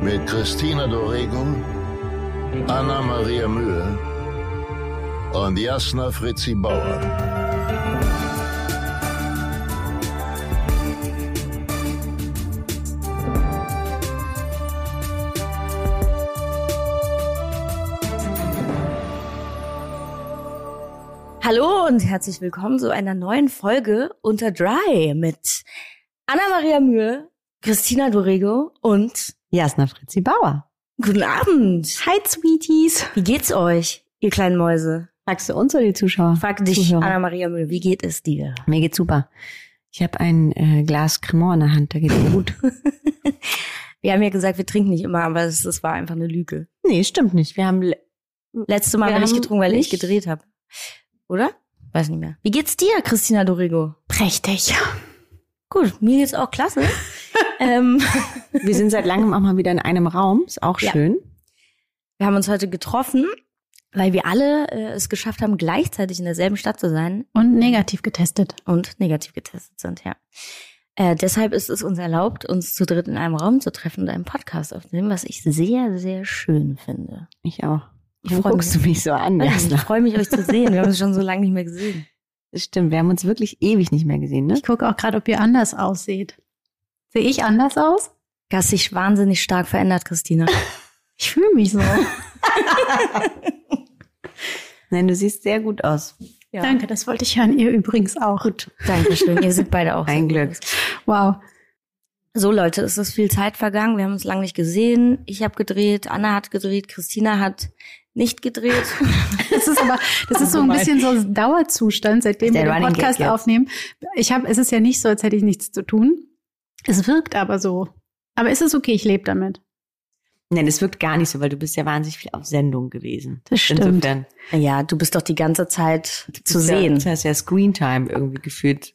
mit Christina Dorego, Anna Maria Mühe und Jasna Fritzi Bauer. Hallo und herzlich willkommen zu einer neuen Folge unter Dry mit Anna-Maria Mühe, Christina Dorego und Jasna Fritzi Bauer. guten Abend. Hi, Sweeties. Wie geht's euch, ihr kleinen Mäuse? Fragst du uns oder die Zuschauer? Frag dich. Anna-Maria Mühe, wie geht es dir? Mir geht's super. Ich habe ein äh, Glas Cremant in der Hand, da geht's mir gut. Wir haben ja gesagt, wir trinken nicht immer, aber es, es war einfach eine Lüge. nee, stimmt nicht. Wir haben le- Letzte Mal Wir ich haben getrunken, weil ich nicht- gedreht habe. Oder? Weiß nicht mehr. Wie geht's dir, Christina Dorego? prächtig. Gut, mir geht's auch klasse. Ähm, Wir sind seit langem auch mal wieder in einem Raum. Ist auch Ja. schön. Wir haben uns heute getroffen, weil wir alle äh, es geschafft haben, gleichzeitig in derselben Stadt zu sein Und negativ getestet. und negativ getestet sind, ja. Äh, deshalb ist es uns erlaubt, uns zu dritt in einem Raum zu treffen und einen Podcast aufzunehmen, was ich sehr, sehr schön finde. Ich auch. Ich Warum freu guckst mich. du mich so an, Ich Jasna? freue mich, euch zu sehen. Wir haben uns schon so lange nicht mehr gesehen. Das stimmt. Wir haben uns wirklich ewig nicht mehr gesehen, ne? Ich gucke auch gerade, ob ihr anders ausseht. Sehe ich anders aus? Du hast dich wahnsinnig stark verändert, Christina. Ich fühle mich so. Nein, du siehst sehr gut aus. Ja. Danke, das wollte ich hören. Ihr übrigens auch. Gut. Dankeschön. Ihr seid beide auch. Ein Glück. Wow. So Leute, es ist viel Zeit vergangen. Wir haben uns lange nicht gesehen. Ich habe gedreht, Anna hat gedreht, Christina hat nicht gedreht. Das ist aber, das ist so ein bisschen so ein Dauerzustand, seitdem wir den Podcast aufnehmen. Ich habe, es ist ja nicht so, als hätte ich nichts zu tun. Es wirkt aber so. Aber es ist okay, ich lebe damit. Nein, es wirkt gar nicht so, weil du bist ja wahnsinnig viel auf Sendung gewesen. Das stimmt. Insofern. ja, du bist doch die ganze Zeit zu sehen. Ja, das heißt ja Screentime irgendwie gefühlt.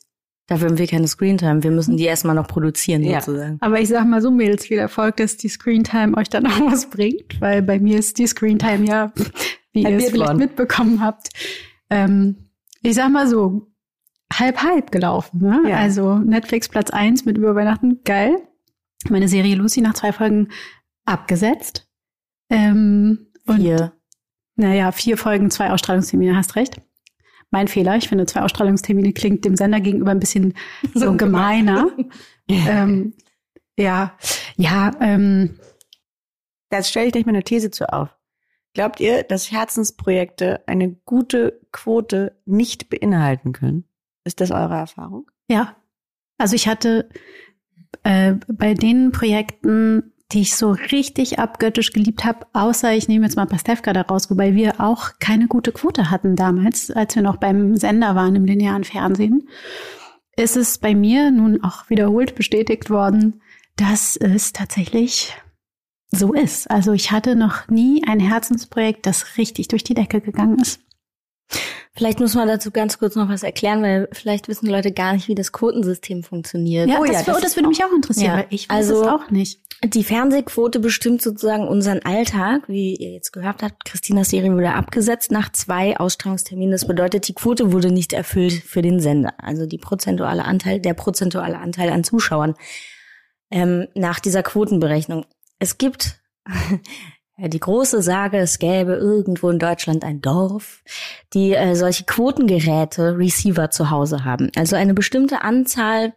Dafür haben wir keine Screentime. Wir müssen die erstmal noch produzieren, Ja. sozusagen. Aber ich sag mal so, Mädels, viel Erfolg, dass die Screentime euch dann auch was bringt, weil bei mir ist die Screentime ja, wie ihr es vielleicht mitbekommen habt, ähm, ich sag mal so, halb halb gelaufen. Ne? Ja. Also Netflix Platz eins mit über Weihnachten, geil. Meine Serie Lucy nach zwei Folgen abgesetzt. Ähm, und Hier. naja, vier Folgen, zwei Ausstrahlungstermine, hast recht. Mein Fehler. Ich finde, zwei Ausstrahlungstermine klingt dem Sender gegenüber ein bisschen so gemeiner. ähm, ja, ja, ähm, Jetzt stelle ich gleich mal eine These zu auf. Glaubt ihr, dass Herzensprojekte eine gute Quote nicht beinhalten können? Ist das eure Erfahrung? ja. Also ich hatte äh, bei den Projekten, die ich so richtig abgöttisch geliebt habe, außer ich nehme jetzt mal Pastewka daraus, wobei wir auch keine gute Quote hatten damals, als wir noch beim Sender waren im linearen Fernsehen, ist es bei mir nun auch wiederholt bestätigt worden, dass es tatsächlich so ist. Also ich hatte noch nie ein Herzensprojekt, das richtig durch die Decke gegangen ist. Vielleicht muss man dazu ganz kurz noch was erklären, weil vielleicht wissen Leute gar nicht, wie das Quotensystem funktioniert. Ja, Oh das, ja, das, das würde mich auch interessieren, Ja, weil ich weiß also- es auch nicht. Die Fernsehquote bestimmt sozusagen unseren Alltag. Wie ihr jetzt gehört habt, Christinas Serie wurde abgesetzt nach zwei Ausstrahlungsterminen. Das bedeutet, die Quote wurde nicht erfüllt für den Sender. Also die prozentuale Anteil, der prozentuale Anteil an Zuschauern ähm, nach dieser Quotenberechnung. Es gibt die große Sage, es gäbe irgendwo in Deutschland ein Dorf, die äh, solche Quotengeräte, Receiver zu Hause haben. Also eine bestimmte Anzahl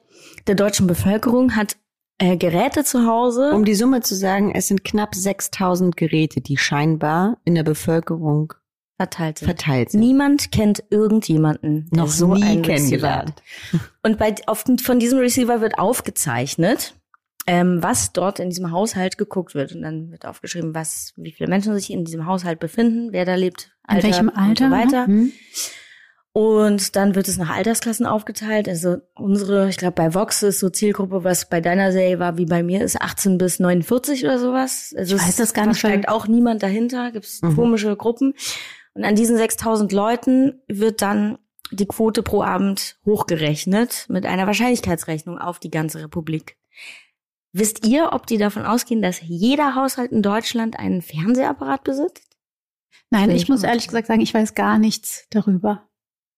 der deutschen Bevölkerung hat äh, Geräte zu Hause. Um die Summe zu sagen, es sind knapp 6000 Geräte, die scheinbar in der Bevölkerung verteilt sind. verteilt sind. Niemand kennt irgendjemanden, der Noch so nie einen kennengelernt. Und bei, auf, von diesem Receiver wird aufgezeichnet, ähm, was dort in diesem Haushalt geguckt wird. Und dann wird aufgeschrieben, was, wie viele Menschen sich in diesem Haushalt befinden, wer da lebt, In welchem und Alter? so weiter. ne? Hm. Und dann wird es nach Altersklassen aufgeteilt. Also unsere, ich glaube, bei Vox ist so Zielgruppe, was bei deiner Serie war, wie bei mir, ist 18 bis 49 oder sowas. Also ich weiß das gar nicht. Da steigt auch niemand dahinter, gibt es mhm. komische Gruppen. Und an diesen 6000 Leuten wird dann die Quote pro Abend hochgerechnet mit einer Wahrscheinlichkeitsrechnung auf die ganze Republik. Wisst ihr, ob die davon ausgehen, dass jeder Haushalt in Deutschland einen Fernsehapparat besitzt? Nein, ich muss ehrlich gesagt sagen, ich weiß gar nichts darüber.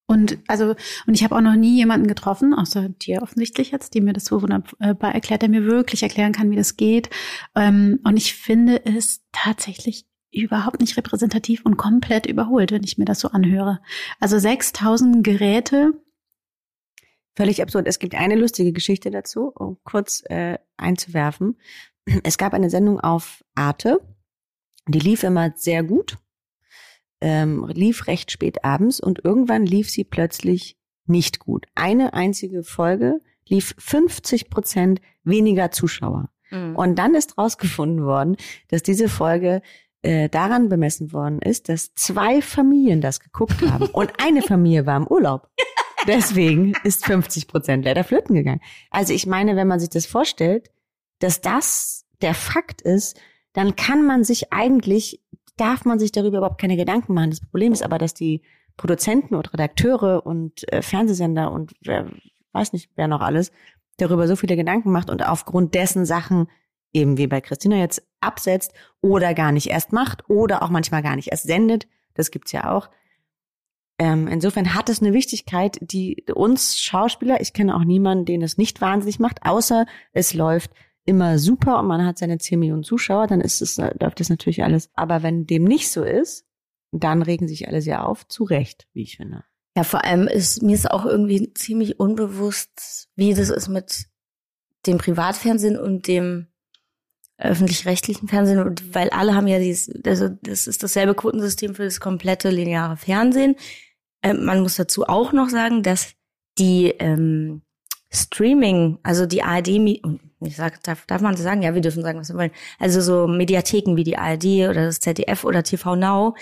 Und also, und ich habe auch noch nie jemanden getroffen, außer dir offensichtlich jetzt, die mir das so wunderbar erklärt, der mir wirklich erklären kann, wie das geht. Ähm, und ich finde es tatsächlich überhaupt nicht repräsentativ und komplett überholt, wenn ich mir das so anhöre. Also 6000 Geräte. Völlig absurd. Es gibt eine lustige Geschichte dazu, um kurz äh, einzuwerfen. Es gab eine Sendung auf Arte, die lief immer sehr gut ähm, lief recht spät abends und irgendwann lief sie plötzlich nicht gut. Eine einzige Folge lief 50 Prozent weniger Zuschauer. Mhm. Und dann ist rausgefunden worden, dass diese Folge äh, daran bemessen worden ist, dass zwei Familien das geguckt haben und eine Familie war im Urlaub. Deswegen ist 50 Prozent leider flöten gegangen. Also ich meine, wenn man sich das vorstellt, dass das der Fakt ist, dann kann man sich eigentlich darf man sich darüber überhaupt keine Gedanken machen. Das Problem ist aber, dass die Produzenten und Redakteure und äh, Fernsehsender und wer weiß nicht, wer noch alles darüber so viele Gedanken macht und aufgrund dessen Sachen eben wie bei Christina jetzt absetzt oder gar nicht erst macht oder auch manchmal gar nicht erst sendet. Das gibt's ja auch. Ähm, insofern hat es eine Wichtigkeit, die uns Schauspieler, ich kenne auch niemanden, den es nicht wahnsinnig macht, außer es läuft immer super und man hat seine 10 Millionen Zuschauer, dann ist es, läuft das natürlich alles. Aber wenn dem nicht so ist, dann regen sich alle sehr auf, zu Recht, wie ich finde. Ja, vor allem ist mir ist auch irgendwie ziemlich unbewusst, wie das ist mit dem Privatfernsehen und dem öffentlich-rechtlichen Fernsehen, und weil alle haben ja dieses, also das ist dasselbe Quotensystem für das komplette lineare Fernsehen. Ähm, man muss dazu auch noch sagen, dass die ähm, Streaming, also die ARD, ich sag, darf, darf man sagen? Ja, wir dürfen sagen, was wir wollen. Also so Mediatheken wie die ARD oder das ZDF oder TV Now,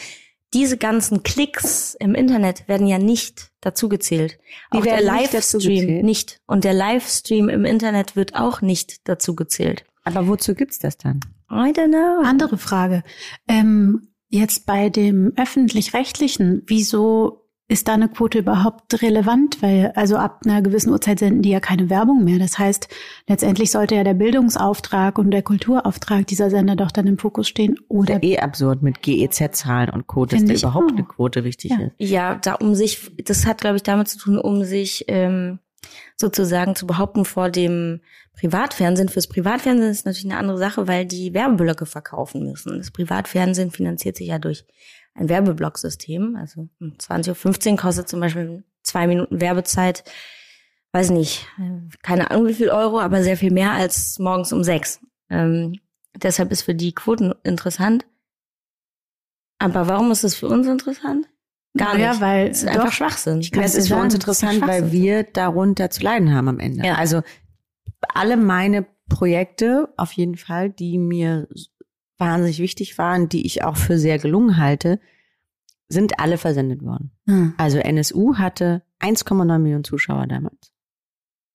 diese ganzen Klicks im Internet werden ja nicht dazugezählt. Auch der Livestream nicht. Und der Livestream im Internet wird auch nicht dazugezählt. Aber wozu gibt's das dann? I don't know. Andere Frage. Ähm, jetzt bei dem öffentlich-rechtlichen, wieso ist da eine Quote überhaupt relevant? Weil also ab einer gewissen Uhrzeit senden die ja keine Werbung mehr. Das heißt, letztendlich sollte ja der Bildungsauftrag und der Kulturauftrag dieser Sender doch dann im Fokus stehen. Oder eh absurd mit GEZ-Zahlen und Quote, dass da überhaupt auch. eine Quote wichtig ja. ist. Ja, da um sich, das hat, glaube ich, damit zu tun, um sich ähm, sozusagen zu behaupten vor dem Privatfernsehen. Fürs Privatfernsehen ist natürlich eine andere Sache, weil die Werbeblöcke verkaufen müssen. Das Privatfernsehen finanziert sich ja durch ein Werbeblocksystem. Also um 20.15 Uhr kostet zum Beispiel zwei Minuten Werbezeit, weiß nicht, keine Ahnung wie viel Euro, aber sehr viel mehr als morgens um sechs. Ähm, deshalb ist für die Quoten interessant. Aber warum ist es für uns interessant? Gar nicht. Ja, weil es ist einfach Schwachsinn. Ich kann es ist für uns interessant, weil wir darunter zu leiden haben am Ende. Ja. Also alle meine Projekte auf jeden Fall, die mir wahnsinnig wichtig waren, die ich auch für sehr gelungen halte, sind alle versendet worden. Hm. Also NSU hatte 1,9 Millionen Zuschauer damals.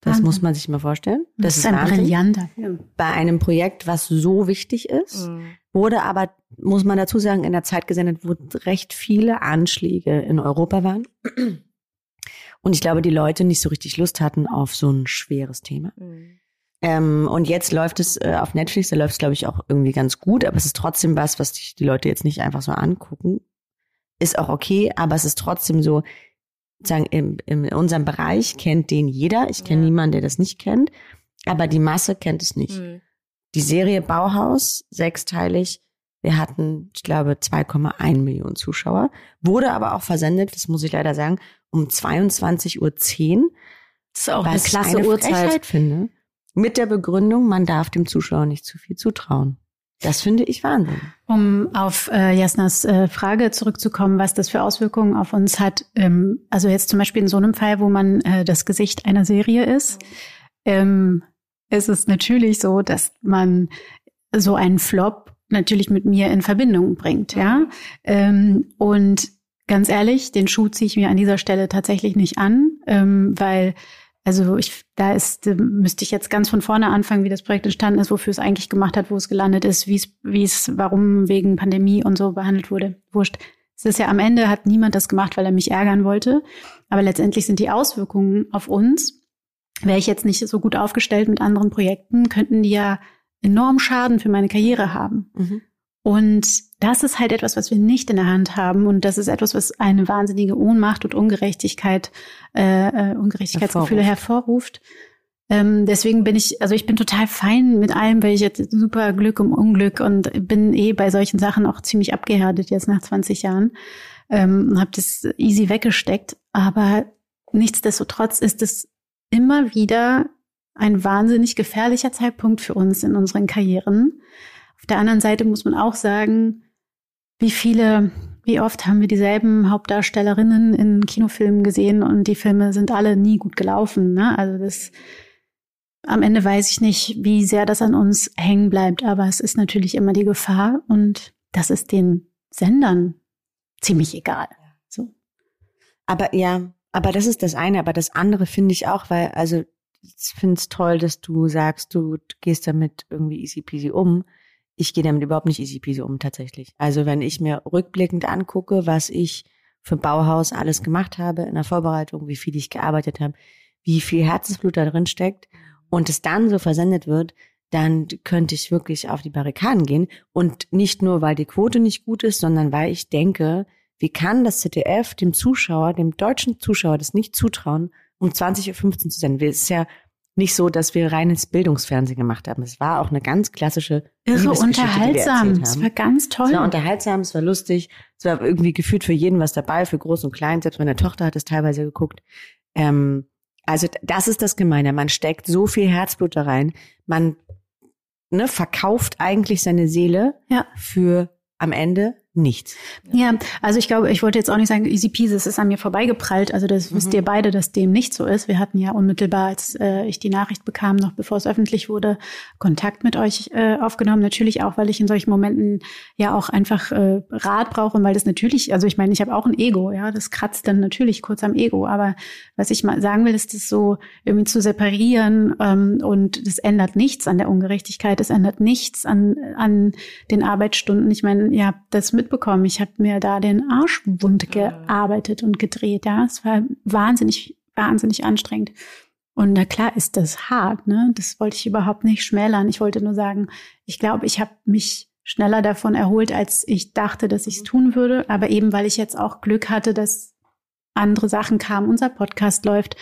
Das Wahnsinn. muss man sich mal vorstellen. Das, das ist ein brillanter Film. Bei einem Projekt, was so wichtig ist, mhm. wurde aber, muss man dazu sagen, in der Zeit gesendet, wo recht viele Anschläge in Europa waren. Und ich glaube, die Leute nicht so richtig Lust hatten auf so ein schweres Thema. Mhm. Ähm, und jetzt läuft es äh, auf Netflix, da läuft es, glaube ich, auch irgendwie ganz gut, aber es ist trotzdem was, was die, die Leute jetzt nicht einfach so angucken. Ist auch okay, aber es ist trotzdem so, sagen, im, in unserem Bereich kennt den jeder. Ich kenne ja. niemanden, der das nicht kennt, aber die Masse kennt es nicht. Mhm. Die Serie Bauhaus, sechsteilig, wir hatten, ich glaube, 2,1 Millionen Zuschauer, wurde aber auch versendet, das muss ich leider sagen, um 22.10 Uhr. Das ist auch eine klasse eine Uhrzeit. Frechheit finde. Mit der Begründung, man darf dem Zuschauer nicht zu viel zutrauen. Das finde ich Wahnsinn. Um auf äh, Jasnas äh, Frage zurückzukommen, was das für Auswirkungen auf uns hat. Ähm, also jetzt zum Beispiel in so einem Fall, wo man äh, das Gesicht einer Serie ist, ähm, ist es natürlich so, dass man so einen Flop natürlich mit mir in Verbindung bringt, ja. Ähm, und ganz ehrlich, den Schuh ziehe ich mir an dieser Stelle tatsächlich nicht an, ähm, weil also ich, da ist, müsste ich jetzt ganz von vorne anfangen, wie das Projekt entstanden ist, wofür es eigentlich gemacht hat, wo es gelandet ist, wie es, wie es, warum wegen Pandemie und so behandelt wurde. Wurscht. Es ist ja am Ende hat niemand das gemacht, weil er mich ärgern wollte. Aber letztendlich sind die Auswirkungen auf uns, wäre ich jetzt nicht so gut aufgestellt mit anderen Projekten, könnten die ja enorm Schaden für meine Karriere haben. Mhm. Und das ist halt etwas, was wir nicht in der Hand haben. Und das ist etwas, was eine wahnsinnige Ohnmacht und Ungerechtigkeit, äh, äh Ungerechtigkeitsgefühle hervorruft. Ähm, deswegen bin ich, also ich bin total fein mit allem, weil ich jetzt super Glück um Unglück und bin eh bei solchen Sachen auch ziemlich abgehärtet jetzt nach 20 Jahren. Ähm, habe das easy weggesteckt. Aber nichtsdestotrotz ist es immer wieder ein wahnsinnig gefährlicher Zeitpunkt für uns in unseren Karrieren auf der anderen Seite muss man auch sagen, wie viele, wie oft haben wir dieselben Hauptdarstellerinnen in Kinofilmen gesehen und die Filme sind alle nie gut gelaufen. Ne? Also das am Ende weiß ich nicht, wie sehr das an uns hängen bleibt, aber es ist natürlich immer die Gefahr und das ist den Sendern ziemlich egal. So. Aber ja, aber das ist das eine, aber das andere finde ich auch, weil, also ich finde es toll, dass du sagst, du gehst damit irgendwie easy peasy um ich gehe damit überhaupt nicht easy peasy um tatsächlich. Also wenn ich mir rückblickend angucke, was ich für Bauhaus alles gemacht habe in der Vorbereitung, wie viel ich gearbeitet habe, wie viel Herzensblut da drin steckt und es dann so versendet wird, dann könnte ich wirklich auf die Barrikaden gehen. Und nicht nur, weil die Quote nicht gut ist, sondern weil ich denke, wie kann das ZDF dem Zuschauer, dem deutschen Zuschauer das nicht zutrauen, um 20.15 Uhr zu senden? Es ist ja nicht so, dass wir reines Bildungsfernsehen gemacht haben. Es war auch eine ganz klassische Irre unterhaltsam. Es war ganz toll. Es war unterhaltsam, es war lustig, es war irgendwie gefühlt für jeden was dabei, für groß und klein. Selbst meine Tochter hat es teilweise geguckt. Ähm, also das ist das Gemeine. Man steckt so viel Herzblut da rein. Man ne, verkauft eigentlich seine Seele ja. für am Ende nichts. Ja, also ich glaube, ich wollte jetzt auch nicht sagen, easy peasy, es ist an mir vorbeigeprallt. Also das mhm. wisst ihr beide, dass dem nicht so ist. Wir hatten ja unmittelbar, als äh, ich die Nachricht bekam, noch bevor es öffentlich wurde, Kontakt mit euch äh, aufgenommen. Natürlich auch, weil ich in solchen Momenten ja auch einfach äh, Rat brauche und weil das natürlich, also ich meine, ich habe auch ein Ego, ja, das kratzt dann natürlich kurz am Ego. Aber was ich mal sagen will, ist das so irgendwie zu separieren ähm, und das ändert nichts an der Ungerechtigkeit, es ändert nichts an, an den Arbeitsstunden. Ich meine, habt das mitbekommen. Ich habe mir da den Arsch wund gearbeitet und gedreht. Ja, es war wahnsinnig, wahnsinnig anstrengend. Und na klar ist das hart, ne? Das wollte ich überhaupt nicht schmälern. Ich wollte nur sagen, ich glaube, ich habe mich schneller davon erholt, als ich dachte, dass ich es tun würde. Aber eben, weil ich jetzt auch Glück hatte, dass andere Sachen kamen, unser Podcast läuft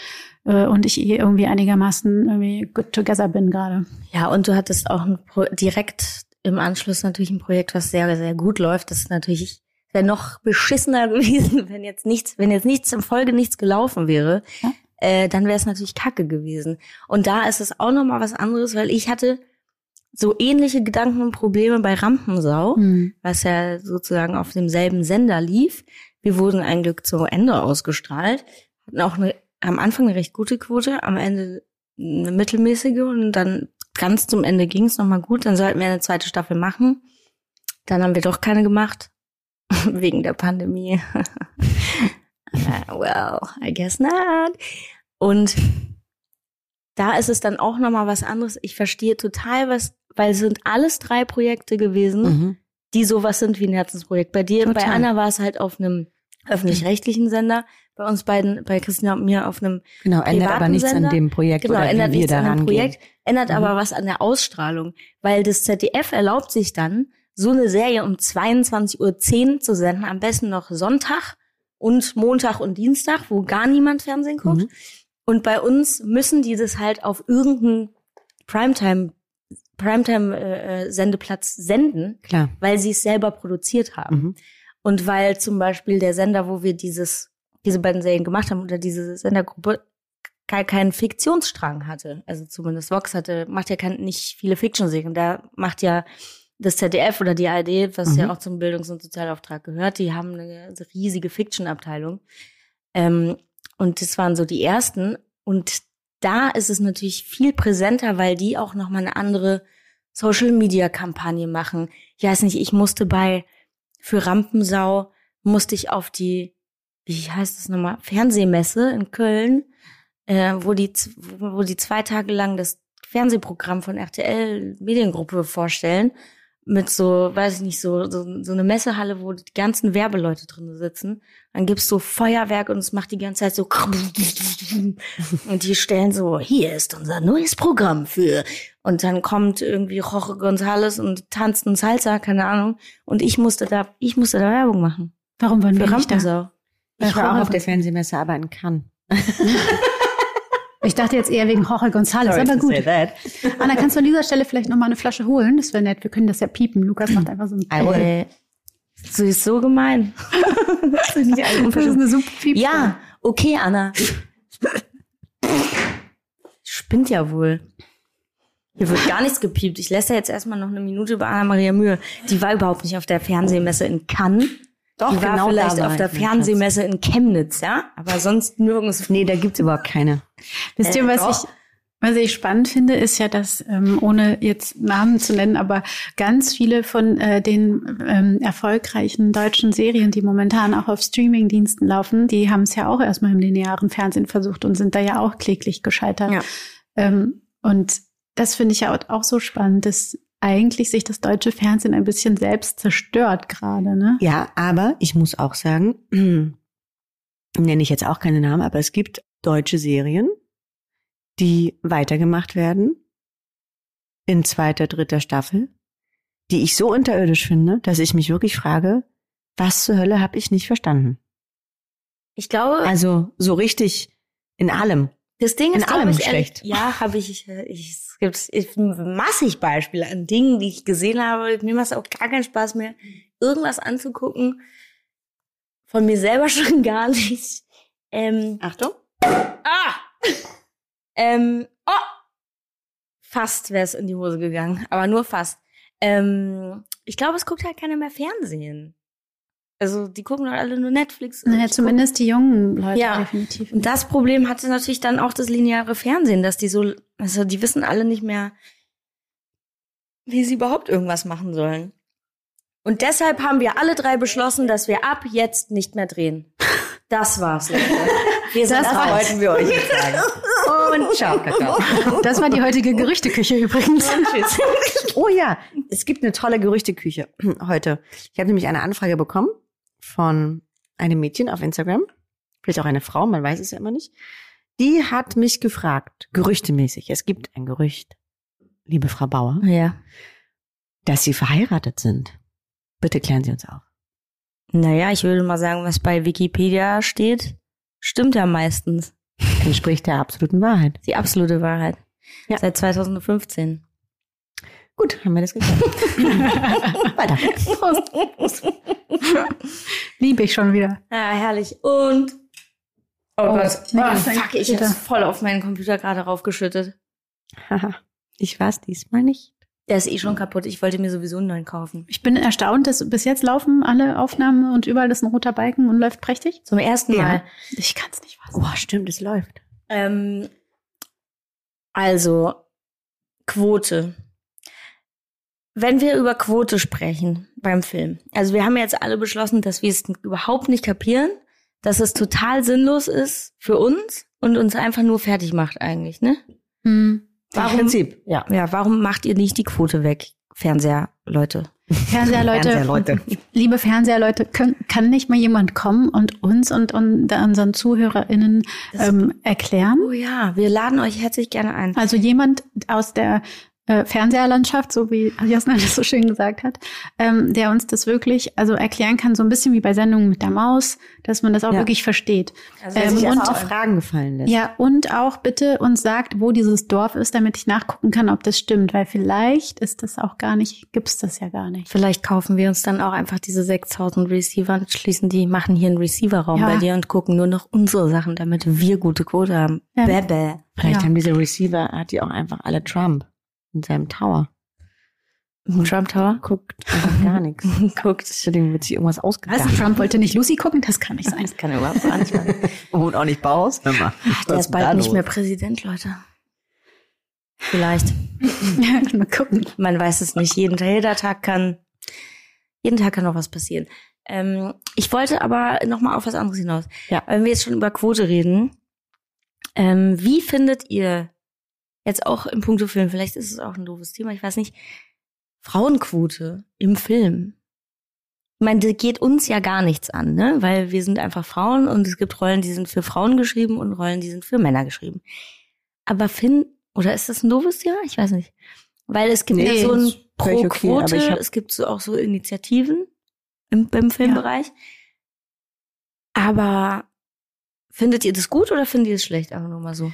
äh, und ich irgendwie einigermaßen irgendwie good together bin gerade. Ja, und du hattest auch direkt im Anschluss natürlich ein Projekt, was sehr, sehr gut läuft. Das ist natürlich wäre noch beschissener gewesen, wenn jetzt nichts, wenn jetzt nichts im Folge nichts gelaufen wäre. Ja? Äh, dann wäre es natürlich Kacke gewesen. Und da ist es auch noch mal was anderes, weil ich hatte so ähnliche Gedanken und Probleme bei Rampensau, mhm. was ja sozusagen auf demselben Sender lief. Wir wurden ein Glück zu Ende ausgestrahlt, hatten auch eine, am Anfang eine recht gute Quote, am Ende eine mittelmäßige und dann ganz zum Ende ging es nochmal gut. Dann sollten wir eine zweite Staffel machen. Dann haben wir doch keine gemacht. Wegen der Pandemie. well, I guess not. Und da ist es dann auch nochmal was anderes. Ich verstehe total was, weil es sind alles drei Projekte gewesen, mhm. die sowas sind wie ein Herzensprojekt. Bei dir, total. bei Anna war es halt auf einem öffentlich-rechtlichen Sender bei uns beiden, bei Christina und mir auf einem Genau, ändert aber nichts Sender. an dem Projekt genau, oder ändert wie wir daran Projekt, gehen. ändert mhm. aber was an der Ausstrahlung, weil das ZDF erlaubt sich dann, so eine Serie um 22.10 Uhr zu senden, am besten noch Sonntag und Montag und Dienstag, wo gar niemand Fernsehen guckt. Mhm. Und bei uns müssen die das halt auf irgendeinen Primetime Primetime-Sendeplatz äh, senden, Klar. weil sie es selber produziert haben. Mhm. Und weil zum Beispiel der Sender, wo wir dieses diese beiden Serien gemacht haben oder diese Sendergruppe gar keinen Fiktionsstrang hatte. Also zumindest Vox hatte, macht ja kein, nicht viele Fiction-Serien. Da macht ja das ZDF oder die ARD, was mhm. ja auch zum Bildungs- und Sozialauftrag gehört, die haben eine riesige Fiction-Abteilung. Ähm, und das waren so die ersten. Und da ist es natürlich viel präsenter, weil die auch nochmal eine andere Social-Media-Kampagne machen. Ich weiß nicht, ich musste bei, für Rampensau, musste ich auf die wie heißt das nochmal, Fernsehmesse in Köln, äh, wo die, wo die zwei Tage lang das Fernsehprogramm von RTL Mediengruppe vorstellen. Mit so, weiß ich nicht, so, so, so eine Messehalle, wo die ganzen Werbeleute drin sitzen. Dann gibt's so Feuerwerk und es macht die ganze Zeit so und die stellen so, hier ist unser neues Programm für und dann kommt irgendwie Jorge González und tanzt ein Salsa, keine Ahnung. Und ich musste da, ich musste da Werbung machen. Warum waren wir nicht da? Ich war auch auf der Fernsehmesse, in Cannes. Ich dachte jetzt eher wegen Jorge González, aber gut. Anna, kannst du an dieser Stelle vielleicht noch mal eine Flasche holen? Das wäre nett. Wir können das ja piepen. Lukas macht einfach so ein I will. Äh, so ist so gemein. das ist eine super Piep. Ja, okay, Anna. Spinnt ja wohl. Hier wird gar nichts gepiept. Ich lässt ja jetzt erstmal noch eine Minute über Anna Maria Mühe. Die war überhaupt nicht auf der Fernsehmesse in Cannes. Doch, die war genau vielleicht auf der Fernsehmesse in Chemnitz, ja? Aber sonst nirgends. Nee, da gibt's überhaupt keine. Wisst ihr, Äh, was doch. ich, was ich spannend finde, ist ja, dass, ähm, ohne jetzt Namen zu nennen, aber ganz viele von äh, den ähm, erfolgreichen deutschen Serien, die momentan auch auf Streamingdiensten laufen, die haben es ja auch erstmal im linearen Fernsehen versucht und sind da ja auch kläglich gescheitert. Ja. Ähm, und das finde ich ja auch- auch so spannend, dass eigentlich sich das deutsche Fernsehen ein bisschen selbst zerstört gerade, ne? Ja, aber ich muss auch sagen, nenne ich jetzt auch keine Namen, aber es gibt deutsche Serien, die weitergemacht werden in zweiter, dritter Staffel, die ich so unterirdisch finde, dass ich mich wirklich frage, was zur Hölle habe ich nicht verstanden? Ich glaube, Also so richtig in allem. Das Ding In ist, glaube allem ich, schlecht. ja, habe ich, ich, es gibt ich, massig Beispiele an Dingen, die ich gesehen habe. Mir macht es auch gar keinen Spaß mehr, irgendwas anzugucken. Von mir selber schon gar nicht. Ähm, Achtung. ah! ähm, oh! Fast wäre es in die Hose gegangen, aber nur fast. Ähm, ich glaube, es guckt halt keiner mehr Fernsehen. Also, die gucken doch alle nur Netflix. Naja, Ich guck- zumindest die jungen Leute Ja. definitiv. und das Problem hatte natürlich dann auch das lineare Fernsehen, dass die so, also die wissen alle nicht mehr, wie sie überhaupt irgendwas machen sollen. Und deshalb haben wir alle drei beschlossen, dass wir ab jetzt nicht mehr drehen. Das war's, Leute. Wir Das raus. wollten wir euch jetzt sagen. Und ciao, Kakao. Das war die heutige Gerüchteküche übrigens. Oh ja, es gibt eine tolle Gerüchteküche heute. Ich habe nämlich eine Anfrage bekommen von einem Mädchen auf Instagram, vielleicht auch eine Frau, man weiß es ja immer nicht. Die hat mich gefragt, gerüchtemäßig, es gibt ein Gerücht, liebe Frau Bauer, Ja. dass Sie verheiratet sind. Bitte klären Sie uns auf. Naja, ich würde mal sagen, was bei Wikipedia steht, stimmt ja meistens. Entspricht der absoluten Wahrheit. Die absolute Wahrheit. Ja. Seit 2015. Gut, haben wir das geklärt. Weiter. Liebe ich schon wieder. Ja, herrlich. Und. Oh, Oh, Gott. nee, Oh, das- fuck, ich hab's voll auf meinen Computer gerade raufgeschüttet. Haha, ich war's diesmal nicht. Der ist eh schon kaputt. Ich wollte mir sowieso einen neuen kaufen. Ich bin erstaunt, dass bis jetzt laufen alle Aufnahmen und überall ist ein roter Balken und läuft prächtig. Zum ersten Ja. Mal. Ich kann es nicht fassen. Oh, stimmt, es läuft. Ähm, also, Quote. Wenn wir über Quote sprechen beim Film, also wir haben jetzt alle beschlossen, dass wir es überhaupt nicht kapieren, dass es total sinnlos ist für uns und uns einfach nur fertig macht eigentlich, ne? Hm. Im Prinzip, ja. Ja, warum macht ihr nicht die Quote weg, Fernseherleute? Fernseherleute, Fernseherleute. liebe Fernseherleute, können, kann nicht mal jemand kommen und uns und, und unseren ZuhörerInnen Das- ähm, erklären? Oh ja, wir laden euch herzlich gerne ein. Also jemand aus der äh, Fernseherlandschaft, so wie Jasna das so schön gesagt hat, ähm, der uns das wirklich also erklären kann, so ein bisschen wie bei Sendungen mit der Maus, dass man das auch Ja. wirklich versteht. Also, Ähm, sich und- auf Fragen gefallen lässt. Ja, und auch bitte uns sagt, wo dieses Dorf ist, damit ich nachgucken kann, ob das stimmt, weil vielleicht ist das auch gar nicht, gibt's das ja gar nicht. Vielleicht kaufen wir uns dann auch einfach diese 6000 Receiver und schließen die, machen hier einen Receiverraum Ja. bei dir und gucken nur noch unsere Sachen, damit wir gute Quote haben. Ja. Bäbä. Vielleicht Ja. haben diese Receiver, hat die auch einfach alle Trump in seinem Tower. Trump Tower? Guckt gar nichts. Guckt. Deswegen wird sich irgendwas Was? ausgedacht. Trump wollte nicht Lucy gucken? Das kann nicht sein. Das kann überhaupt gar nicht sein. Und auch nicht Baus. Hör mal. Der ist bald nicht mehr Präsident, Leute. Vielleicht. Mal gucken. Man weiß es nicht. Jeden, jeder Tag kann, jeden Tag kann noch was passieren. Ähm, ich wollte aber noch mal auf was anderes hinaus. Ja. Wenn wir jetzt schon über Quote reden, ähm, wie findet ihr jetzt auch im Punkto Film, vielleicht ist es auch ein doofes Thema, ich weiß nicht, Frauenquote im Film? Ich meine, das geht uns ja gar nichts an, ne? Weil wir sind einfach Frauen und es gibt Rollen, die sind für Frauen geschrieben und Rollen, die sind für Männer geschrieben. Aber Finn, oder ist das ein doofes Thema? Ich weiß nicht. Weil es gibt Nee, ja so ein okay, Pro-Quote, hab- es gibt so auch so Initiativen im, im Filmbereich. Aber findet ihr das gut oder findet ihr es schlecht? Einfach nur mal so.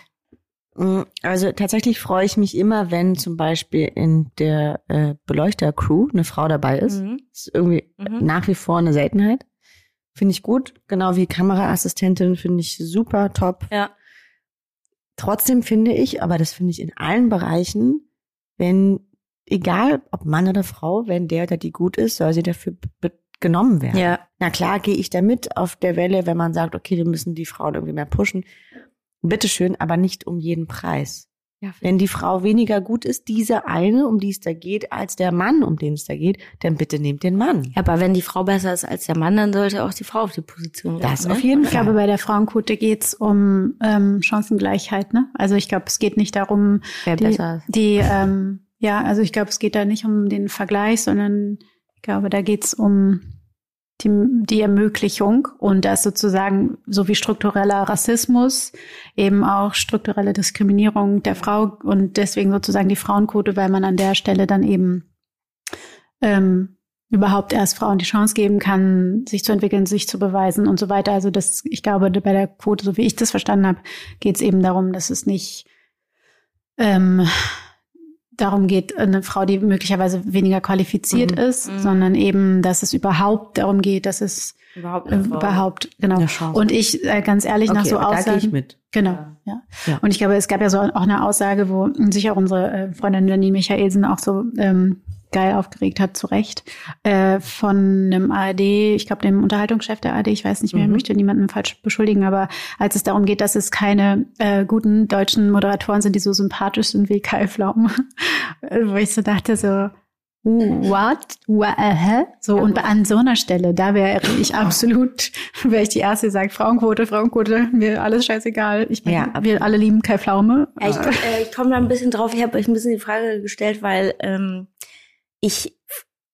Mm, Also tatsächlich freue ich mich immer, wenn zum Beispiel in der äh, Beleuchter-Crew eine Frau dabei ist. Mhm. Das ist irgendwie Mhm. nach wie vor eine Seltenheit. Finde ich gut. Genau wie Kameraassistentin finde ich super top. Ja. Trotzdem finde ich, aber das finde ich in allen Bereichen, wenn, egal ob Mann oder Frau, wenn der oder die gut ist, soll sie dafür genommen werden. Ja. Na klar gehe ich da mit auf der Welle, wenn man sagt, okay, wir müssen die Frauen irgendwie mehr pushen. Bitteschön, aber nicht um jeden Preis. Ja, Wenn die Frau weniger gut ist, diese eine, um die es da geht, als der Mann, um den es da geht, dann bitte nehmt den Mann. aber wenn die Frau besser ist als der Mann, dann sollte auch die Frau auf die Position Das rücken, auf ne? jeden Ich glaube, Fall. bei der Frauenquote geht's um ähm, Chancengleichheit. Ne? Also ich glaube, es geht nicht darum, Wer die, besser ist. die ähm, ja, also ich glaube, es geht da nicht um den Vergleich, sondern ich glaube, da geht's um die, die Ermöglichung und dass sozusagen so wie struktureller Rassismus eben auch strukturelle Diskriminierung der Frau und deswegen sozusagen die Frauenquote, weil man an der Stelle dann eben ähm, überhaupt erst Frauen die Chance geben kann, sich zu entwickeln, sich zu beweisen und so weiter. Also das, ich glaube, bei der Quote, so wie ich das verstanden habe, geht es eben darum, dass es nicht ähm, darum geht, eine Frau, die möglicherweise weniger qualifiziert Mhm. ist, Mhm. sondern eben, dass es überhaupt darum geht, dass es Überhaupt äh, überhaupt, genau. Und ich, äh, ganz ehrlich, nach okay, so da gehe ich Aussagen, mit. Genau, ja. Ja. Und ich glaube, es gab ja so auch eine Aussage, wo sich auch unsere äh, Freundin Janine Michaelsen auch so ähm, geil aufgeregt hat, zu Recht, äh, von einem ARD, ich glaube dem Unterhaltungschef der ARD, ich weiß nicht mehr, Mhm. möchte niemanden falsch beschuldigen, aber als es darum geht, dass es keine äh, guten deutschen Moderatoren sind, die so sympathisch sind wie Kai Pflaume, äh, wo ich so dachte so, uh, what? What? Äh, hä? So, und an so einer Stelle, da wäre ich absolut, wäre ich die Erste, die sagt, Frauenquote, Frauenquote, mir alles scheißegal. Ich bin, Ja, wir alle lieben Kai Pflaume. Ja, ich, äh, ich komme da ein bisschen drauf. Ich habe euch ein bisschen die Frage gestellt, weil ähm, ich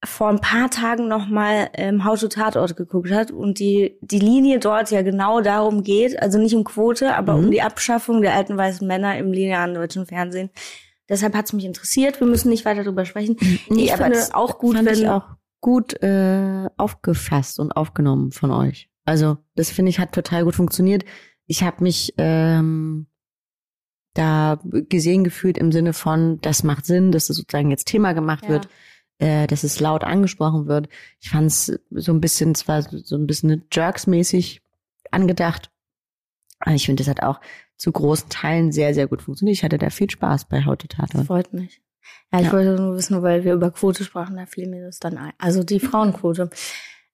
vor ein paar Tagen noch mal ähm, How to Tatort geguckt hat und die die Linie dort ja genau darum geht, also nicht um Quote, aber Mhm. um die Abschaffung der alten weißen Männer im linearen deutschen Fernsehen. Deshalb hat's mich interessiert. Wir müssen nicht weiter drüber sprechen. ich finde das auch gut, wenn ich auch gut äh, aufgefasst und aufgenommen von euch. Also das finde ich hat total gut funktioniert. Ich habe mich ähm, da gesehen gefühlt im Sinne von, das macht Sinn, dass es sozusagen jetzt Thema gemacht Ja. wird, äh, dass es laut angesprochen wird. Ich fand es so ein bisschen, zwar so ein bisschen Jerks-mäßig angedacht, aber ich finde, das hat auch zu großen Teilen sehr, sehr gut funktioniert. Ich hatte da viel Spaß bei Haute Das Tatort. freut mich. Ja, ich Ja. wollte nur wissen, weil wir über Quote sprachen, da fiel mir das dann ein. Also die Frauenquote.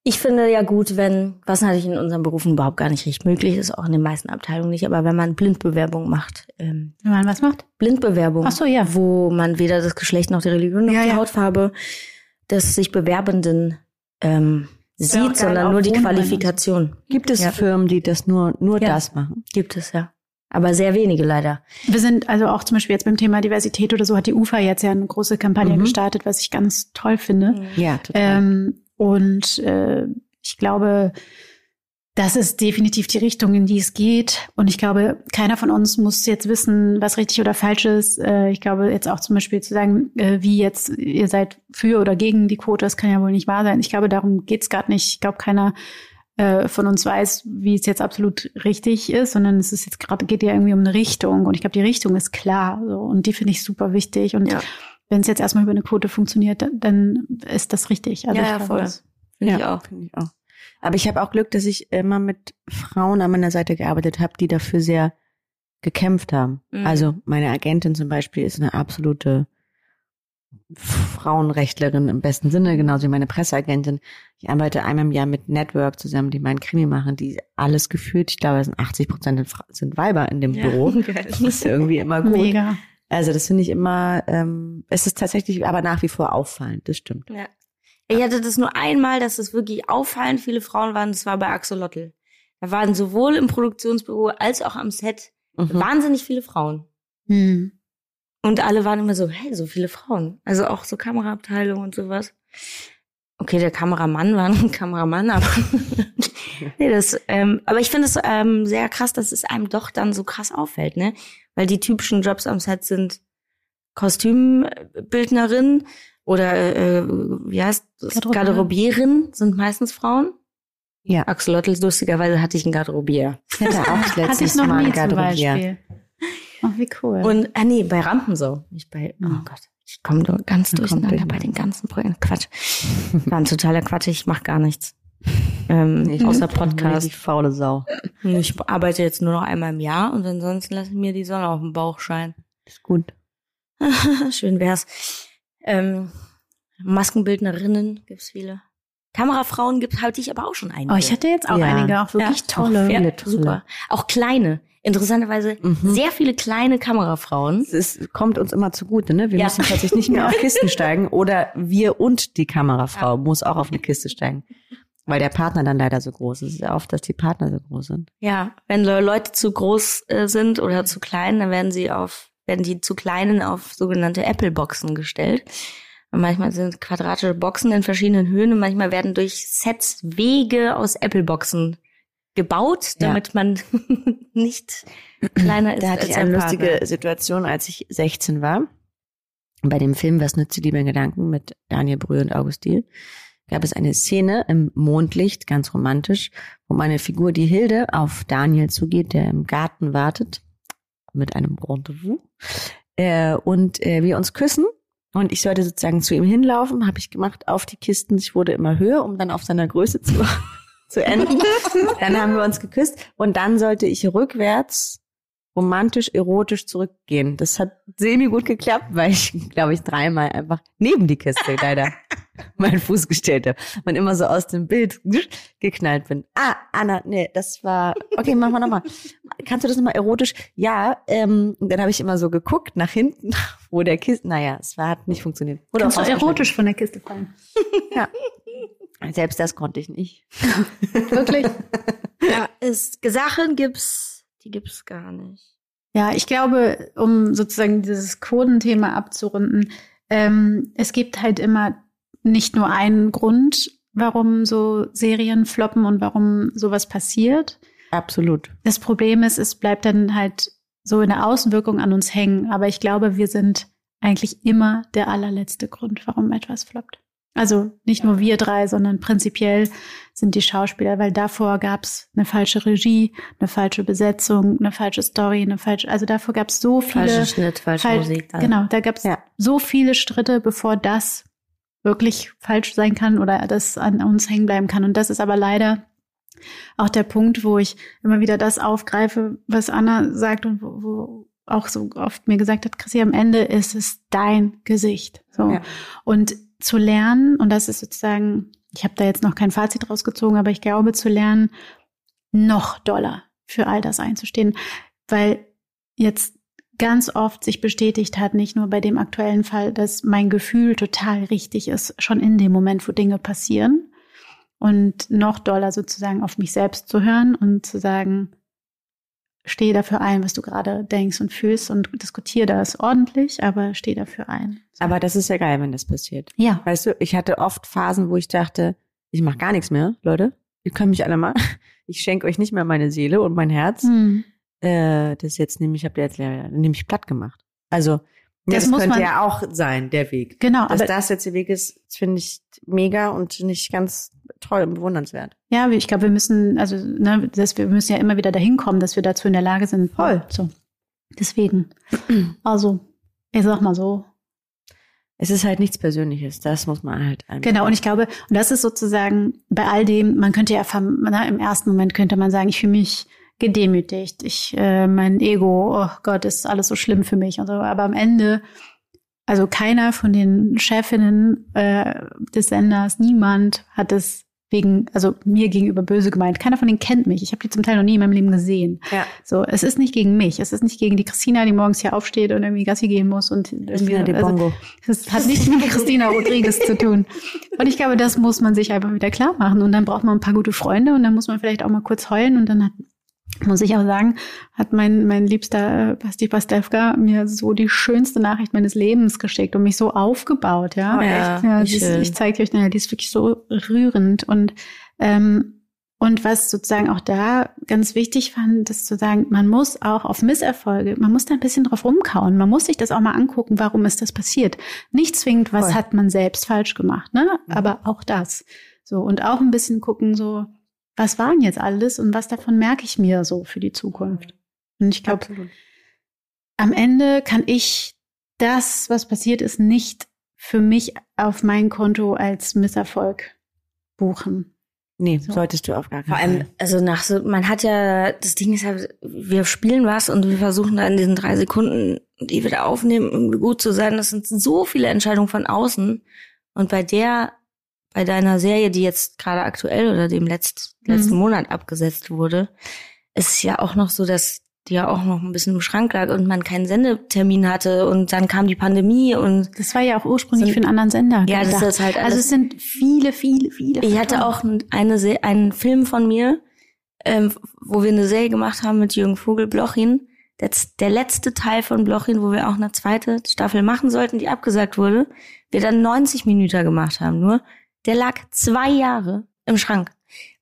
Ich finde ja gut, wenn, was natürlich in unseren Berufen überhaupt gar nicht richtig möglich ist, auch in den meisten Abteilungen nicht, aber wenn man Blindbewerbung macht, ähm, Wenn man was macht? Blindbewerbung, Ach so, ja. wo man weder das Geschlecht noch die Religion noch Ja, die ja. Hautfarbe des sich Bewerbenden ähm, ja sieht, sondern auch nur die. Qualifikation. Gibt es Ja. Firmen, die das nur, nur Ja. das machen? Gibt es ja. Aber sehr wenige leider. Wir sind also auch zum Beispiel jetzt beim Thema Diversität oder so hat die UFA jetzt ja eine große Kampagne Mhm. gestartet, was ich ganz toll finde. Ja, total. Ähm, und äh, ich glaube, das ist definitiv die Richtung, in die es geht. Und ich glaube, keiner von uns muss jetzt wissen, was richtig oder falsch ist. Äh, ich glaube, jetzt auch zum Beispiel zu sagen, äh, wie jetzt ihr seid für oder gegen die Quote, das kann ja wohl nicht wahr sein. Ich glaube, darum geht's gerade nicht. Ich glaube, keiner äh, von uns weiß, wie es jetzt absolut richtig ist, sondern es ist jetzt gerade, geht ja irgendwie um eine Richtung. Und ich glaube, die Richtung ist klar. So, und die finde ich super wichtig. Und Ja. Wenn es jetzt erstmal über eine Quote funktioniert, dann, dann ist das richtig. Also Ja, ich ja, voll. das- Finde ich auch. Finde ich auch. Aber ich habe auch Glück, dass ich immer mit Frauen an meiner Seite gearbeitet habe, die dafür sehr gekämpft haben. Mhm. Also meine Agentin zum Beispiel ist eine absolute Frauenrechtlerin im besten Sinne, genauso wie meine Presseagentin. Ich arbeite einmal im Jahr mit Network zusammen, die meinen Krimi machen, die alles gefühlt, ich glaube, es sind 80 Prozent sind Weiber in dem Ja. Büro. Geil. Das ist irgendwie immer gut. Mega. Also das finde ich immer, ähm, es ist tatsächlich aber nach wie vor auffallend, das stimmt. Ja. Ich hatte das nur einmal, dass es wirklich auffallend viele Frauen waren. Das war bei Axolotl. Da waren sowohl im Produktionsbüro als auch am Set Mhm. wahnsinnig viele Frauen. Hm. Und alle waren immer so, hey, so viele Frauen. Also auch so Kameraabteilung und sowas. Okay, der Kameramann war ein Kameramann, aber nee, das, ähm, aber ich finde es ähm, sehr krass, dass es einem doch dann so krass auffällt, ne? Weil die typischen Jobs am Set sind Kostümbildnerin oder äh, wie heißt das? Garderobier. Garderobierin sind meistens Frauen. Ja. Axolotl, lustigerweise hatte ich einen Garderobier. Ich hatte auch Hatte letztes noch Mal nie ein zum Garderobier. Oh, wie cool. Und, ah nee, bei Rampensau. Nicht bei, oh Mhm. Gott. Ich komme ganz durcheinander bei den ganzen Projekten. Quatsch. War ein totaler Quatsch. Ich mache gar nichts. Ähm, Ich außer Podcast. richtig faule Sau. Ich arbeite jetzt nur noch einmal im Jahr und ansonsten lasse ich mir die Sonne auf den Bauch scheinen. Ist gut. Schön wär's. Ähm, Maskenbildnerinnen gibt's viele. Kamerafrauen gibt hatte ich aber auch schon einige. oh, ich hatte jetzt auch Ja. einige, auch wirklich Ja, tolle. ja, viele tolle. super. Auch kleine. Interessanterweise Mhm. sehr viele kleine Kamerafrauen. Es ist, kommt uns immer zugute, ne? Wir Ja. müssen plötzlich nicht mehr auf Kisten steigen oder wir und die Kamerafrau muss auch auf eine Kiste steigen. Weil der Partner dann leider so groß ist. Es ist ja oft, dass die Partner so groß sind. Ja, wenn Le- Leute zu groß äh, sind oder zu klein, dann werden sie auf, werden die zu kleinen auf sogenannte Apple-Boxen gestellt. Und manchmal sind quadratische Boxen in verschiedenen Höhen und manchmal werden durch Sets Wege aus Apple-Boxen gebaut, Ja. damit man nicht kleiner ist Da hatte ich eine der lustige Partner. Situation, als ich 16 war. Bei dem Film Was nützt die Liebe in Gedanken mit Daniel Brühl und August Diel gab es eine Szene im Mondlicht, ganz romantisch, wo meine Figur, die Hilde, auf Daniel zugeht, der im Garten wartet, mit einem Rendezvous, äh, und äh, wir uns küssen. Und ich sollte sozusagen zu ihm hinlaufen, habe ich gemacht, auf die Kisten. Ich wurde immer höher, um dann auf seiner Größe zu, zu enden. dann haben wir uns geküsst und dann sollte ich rückwärts romantisch, erotisch zurückgehen. Das hat semi gut geklappt, weil ich, glaube ich, dreimal einfach neben die Kiste leider meinen Fuß gestellt habe und immer so aus dem Bild geknallt bin. Ah, Anna, nee, das war, okay, machen wir nochmal. Kannst du das nochmal erotisch? Ja, ähm, dann habe ich immer so geguckt nach hinten, wo der Kiste, naja, es war, hat nicht funktioniert. Wurde Kannst du auch erotisch von der Kiste fallen? rausgeschnitten. Selbst das konnte ich nicht. Wirklich? Ja, es, Sachen gibt's, die gibt's gar nicht. Ja, ich glaube, um sozusagen dieses Quotenthema abzurunden, ähm, es gibt halt immer nicht nur einen Grund, warum so Serien floppen und warum sowas passiert. Absolut. Das Problem ist, es bleibt dann halt so in der Außenwirkung an uns hängen. Aber ich glaube, wir sind eigentlich immer der allerletzte Grund, warum etwas floppt. Also nicht nur wir drei, sondern prinzipiell sind die Schauspieler, weil davor gab es eine falsche Regie, eine falsche Besetzung, eine falsche Story, eine falsche, also davor gab es so viele Falscher Schnitt, falsche Fal- Musik. dann. Genau, da gab es Ja. so viele Schritte, bevor das wirklich falsch sein kann oder das an uns hängen bleiben kann. Und das ist aber leider auch der Punkt, wo ich immer wieder das aufgreife, was Anna sagt und wo, wo auch so oft mir gesagt hat, Chrissy, am Ende ist es dein Gesicht. So. Ja. Und zu lernen, und das ist sozusagen, ich habe da jetzt noch kein Fazit rausgezogen, aber ich glaube zu lernen, noch doller für all das einzustehen, weil jetzt ganz oft sich bestätigt hat, nicht nur bei dem aktuellen Fall, dass mein Gefühl total richtig ist, schon in dem Moment, wo Dinge passieren. Und noch doller sozusagen auf mich selbst zu hören und zu sagen, steh dafür ein, was du gerade denkst und fühlst und diskutiere das ordentlich, aber steh dafür ein. Aber das ist ja geil, wenn das passiert. ja, Weißt du, ich hatte oft Phasen, wo ich dachte, ich mache gar nichts mehr, Leute. Ihr könnt mich alle mal. Ich schenke euch nicht mehr meine Seele und mein Herz. hm. Äh, das jetzt nämlich, habt ihr jetzt nämlich platt gemacht. Also, Das das, muss könnte man- ja auch sein, der Weg. genau, Dass das jetzt der Weg ist, finde ich mega und nicht ganz toll und bewundernswert. Ja, ich glaube, wir müssen, also, ne, das, wir müssen ja immer wieder dahin kommen, dass wir dazu in der Lage sind. Voll. So. Deswegen. Also, ich sag mal so. Es ist halt nichts Persönliches, das muss man halt einfach. Genau. Und ich glaube, und das ist sozusagen bei all dem, man könnte ja na, im ersten Moment könnte man sagen, ich fühle mich gedemütigt. Ich, äh, mein Ego, oh Gott, ist alles so schlimm für mich und so. Aber am Ende, also keiner von den Chefinnen äh, des Senders, niemand hat es wegen, also mir gegenüber böse gemeint. Keiner von denen kennt mich. Ich habe die zum Teil noch nie in meinem Leben gesehen. Ja. So, es ist nicht gegen mich. Es ist nicht gegen die Christina, die morgens hier aufsteht und irgendwie Gassi gehen muss und irgendwie. Christina. Also, es hat nichts mit Christina Rodriguez zu tun. Und ich glaube, das muss man sich einfach wieder klar machen. Und dann braucht man ein paar gute Freunde und dann muss man vielleicht auch mal kurz heulen und dann hat muss ich auch sagen, hat mein, mein liebster äh, Basti Pastewka mir so die schönste Nachricht meines Lebens geschickt und mich so aufgebaut, ja. Oh, ja, ja ist, ich zeige euch die ist wirklich so rührend und ähm, und was sozusagen auch da ganz wichtig fand, ist zu sagen, man muss auch auf Misserfolge, man muss da ein bisschen drauf rumkauen. Man muss sich das auch mal angucken, warum ist das passiert. Nicht zwingend, was Voll. hat man selbst falsch gemacht, ne? Aber auch das. So, und auch ein bisschen gucken, so, was war denn jetzt alles und was davon merke ich mir so für die Zukunft? Und ich glaube, am Ende kann ich das, was passiert ist, nicht für mich auf mein Konto als Misserfolg buchen. Nee, So. solltest du auf gar keinen Vor allem, Fall. also nach so, man hat ja, das Ding ist ja, wir spielen was und wir versuchen da in diesen drei Sekunden, die wir da aufnehmen, gut zu sein. Das sind so viele Entscheidungen von außen. Und bei der, bei deiner Serie, die jetzt gerade aktuell oder dem letzt, letzten Mhm. Monat abgesetzt wurde, ist es ja auch noch so, dass die ja auch noch ein bisschen im Schrank lag und man keinen Sendetermin hatte und dann kam die Pandemie und Das war ja auch ursprünglich Sind- für einen anderen Sender. Ja, das gedacht. ist halt Also alles- es sind viele, viele, viele. Ich hatte auch eine, einen Film von mir, ähm, wo wir eine Serie gemacht haben mit Jürgen Vogel, Blochin. Der, der letzte Teil von Blochin, wo wir auch eine zweite Staffel machen sollten, die abgesagt wurde, wir dann 90 Minuten gemacht haben. Nur, der lag zwei Jahre im Schrank,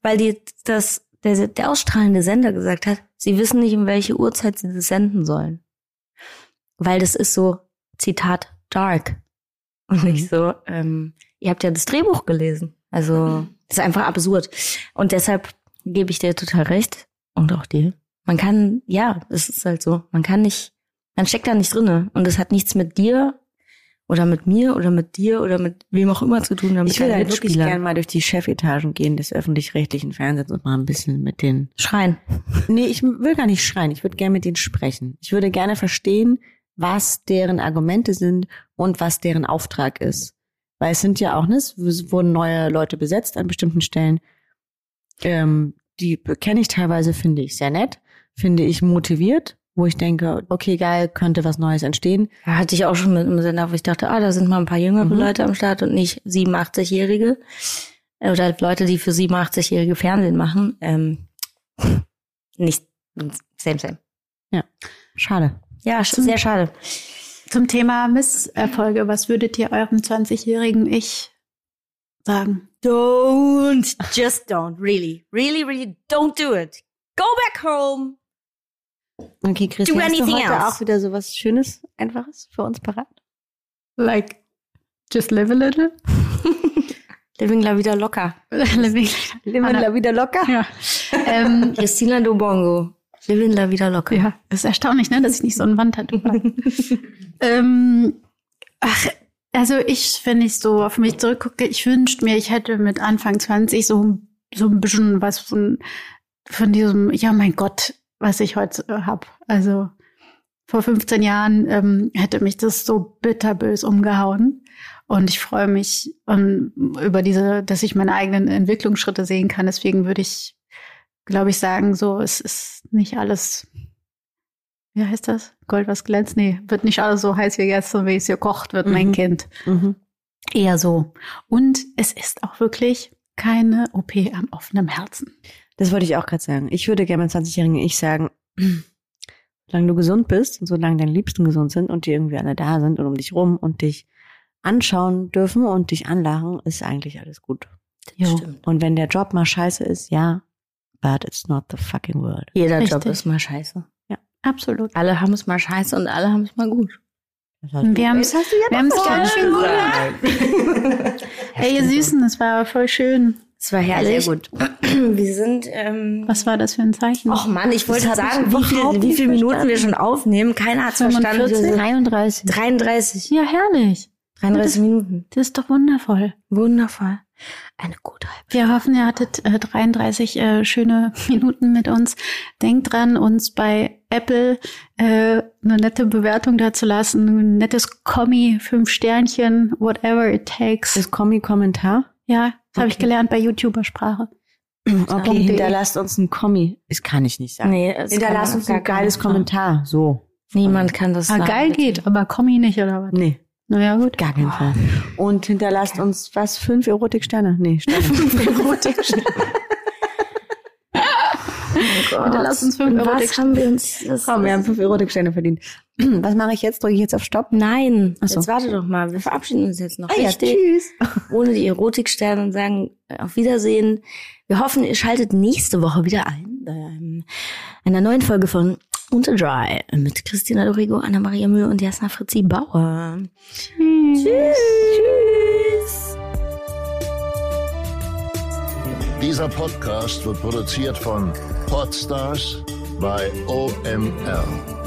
weil die, das, der, der ausstrahlende Sender gesagt hat, sie wissen nicht, um welche Uhrzeit sie das senden sollen. Weil das ist so, Zitat, dark. Und nicht so, ähm, ihr habt ja das Drehbuch gelesen. Also, das ist einfach absurd. Und deshalb gebe ich dir total recht. Und auch dir. Man kann, ja, es ist halt so. Man kann nicht, man steckt da nicht drinne. Und es hat nichts mit dir oder mit mir oder mit dir oder mit wem auch immer zu tun. Damit Ich würde halt wirklich gerne mal durch die Chefetagen gehen des öffentlich-rechtlichen Fernsehens und mal ein bisschen mit den schreien. Nee, ich will gar nicht schreien. Ich würde gerne mit denen sprechen. Ich würde gerne verstehen, was deren Argumente sind und was deren Auftrag ist. Weil es sind ja auch, ne, es wurden neue Leute besetzt an bestimmten Stellen. Ähm, die kenne ich teilweise, finde ich sehr nett, finde ich motiviert, wo ich denke, okay, geil, könnte was Neues entstehen. Ja, hatte ich auch schon mit einem Sender, wo ich dachte, ah, da sind mal ein paar jüngere Mhm. Leute am Start und nicht 87-Jährige. Äh, Oder halt Leute, die für 87-Jährige Fernsehen machen. Ähm, nicht, same, same. Schade. Ja, sch- sehr schade. Zum Thema Misserfolge, was würdet ihr eurem 20-jährigen Ich sagen? Don't, just don't, really, really, really, don't do it. Go back home. Okay, Christian, Do hast du anything heute else. auch wieder so was Schönes, Einfaches für uns parat? Like, just live a little? Living la vida locker. Living. Anna- wir wieder locker? Ja. ähm, Christina Dobongo. Living la vida locker. ja, ist erstaunlich, ne, dass ich nicht so ein Wandtattoo habe. ähm, ach, also ich, wenn ich so auf mich zurückgucke, ich wünschte mir, ich hätte mit Anfang 20 so, so ein bisschen was von, von diesem, ja mein Gott, was ich heute äh, hab. Also vor 15 Jahren ähm, hätte mich das so bitterbös umgehauen. Und ich freue mich um, über diese, dass ich meine eigenen Entwicklungsschritte sehen kann. Deswegen würde ich, glaube ich, sagen, so, es ist nicht alles, wie heißt das? Gold, was glänzt? Nee, wird nicht alles so heiß wie gestern, wie es gekocht wird, mein Mhm. Kind. Mhm. Eher so. Und es ist auch wirklich keine OP am offenen Herzen. Das wollte ich auch gerade sagen. Ich würde gerne meinem 20-jährigen Ich sagen, solange du gesund bist und solange deine Liebsten gesund sind und die irgendwie alle da sind und um dich rum und dich anschauen dürfen und dich anlachen, ist eigentlich alles gut. Das stimmt. Und wenn der Job mal scheiße ist, ja, but it's not the fucking world. Jeder Job Richtig. ist mal scheiße. Absolut. Alle haben es mal scheiße und alle haben es mal gut. Wir haben es wir haben es ganz schön gut. Hey, ihr Süßen, es war voll schön. Es war herrlich. sehr gut. Wir sind, ähm, Was war das für ein Zeichen? Och Mann, ich wollte Das sagen, ich wie, viel, wie viele Minuten wir schon aufnehmen. Keiner hat es verstanden. 45? 33. 33. ja, herrlich. 33 Minuten. Das ist doch wundervoll. Wundervoll. Eine gute halbe Wir hoffen, ihr hattet äh, 33 äh, schöne Minuten mit uns. Denkt dran, uns bei Apple äh, eine nette Bewertung da zu lassen, ein nettes Kommi, fünf Sternchen, whatever it takes. Das Kommi-Kommentar. Ja, das habe ich gelernt bei YouTuber-Sprache. Okay, hinterlasst uns ein Kommi. Das kann ich nicht sagen. Nee, hinterlasst uns ein geiles. Kommentar. So. Niemand kann das Ah, sagen. geil bitte. geht, aber Kommi nicht, oder was? Nee, Naja, gut. gar keinen Fall. Und hinterlasst uns was? Fünf Erotiksterne? Nee, Sterne. Oh Hinterlasst uns fünf Euro Was haben wir uns... Das, Komm, wir haben fünf Erotiksterne verdient. Was mache ich jetzt? Drücke ich jetzt auf Stopp? Nein, Ach so. jetzt warte doch mal. Wir verabschieden uns jetzt noch Ah ja, tschüss. ohne die Erotiksterne und sagen äh, auf Wiedersehen. Wir hoffen, ihr schaltet nächste Woche wieder ein bei einer neuen Folge von Unter Dry mit Christina Dorigo, Anna-Maria Mühe und Jasna Fritzi Bauer. Tschüss. Tschüss. Dieser Podcast wird produziert von Podstars by OML.